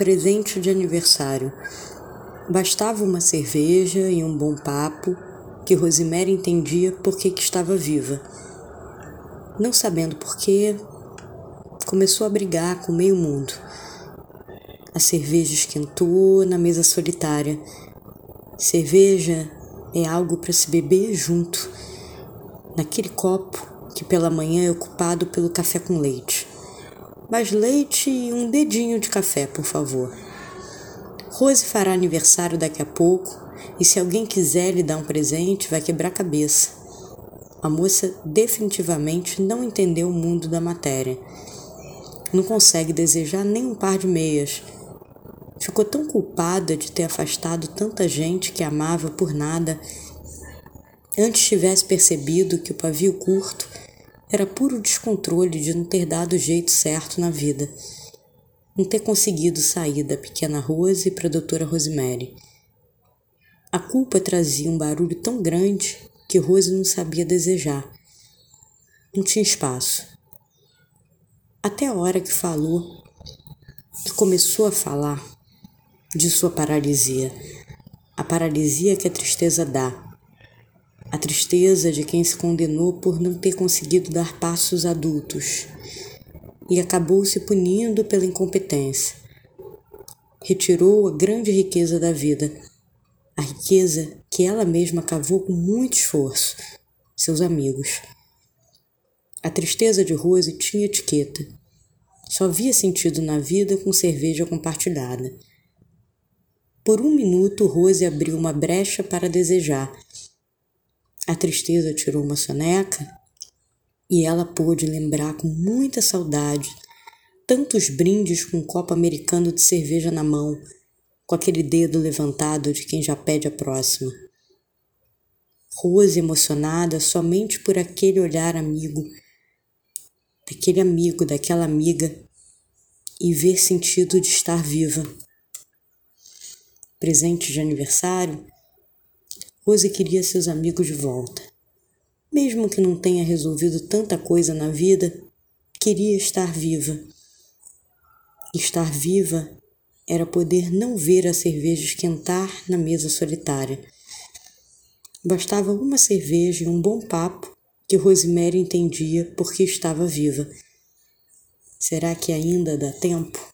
Presente de aniversário. Bastava uma cerveja e um bom papo que Rosemary entendia por que, estava viva. Não sabendo porquê, começou a brigar com meio mundo. A cerveja esquentou na mesa solitária. Cerveja é algo para se beber junto, naquele copo que pela manhã é ocupado pelo café com leite mais leite e um dedinho de café, por favor. Rose fará aniversário daqui a pouco e se alguém quiser lhe dar um presente, vai quebrar a cabeça. A moça definitivamente não entendeu o mundo da matéria. Não consegue desejar nem um par de meias. Ficou tão culpada de ter afastado tanta gente que amava por nada. Antes tivesse percebido que o pavio curto era puro descontrole de não ter dado o jeito certo na vida. Não ter conseguido sair da pequena Rose para a doutora Rosemary. A culpa trazia um barulho tão grande que Rose não sabia desejar. Não tinha espaço. Até a hora que falou, que começou a falar de sua paralisia. A paralisia que a tristeza dá a tristeza de quem se condenou por não ter conseguido dar passos adultos e acabou se punindo pela incompetência. Retirou a grande riqueza da vida, a riqueza que ela mesma cavou com muito esforço, seus amigos. A tristeza de Rose tinha etiqueta. Só via sentido na vida com cerveja compartilhada. Por um minuto, Rose abriu uma brecha para desejar a tristeza tirou uma soneca e ela pôde lembrar com muita saudade tantos brindes com um copo americano de cerveja na mão, com aquele dedo levantado de quem já pede a próxima. Rose emocionada somente por aquele olhar amigo, daquele amigo, daquela amiga, e ver sentido de estar viva. Presente de aniversário, Rose queria seus amigos de volta. Mesmo que não tenha resolvido tanta coisa na vida, queria estar viva. Estar viva era poder não ver a cerveja esquentar na mesa solitária. Bastava uma cerveja e um bom papo que Rosemary entendia porque estava viva. Será que ainda dá tempo?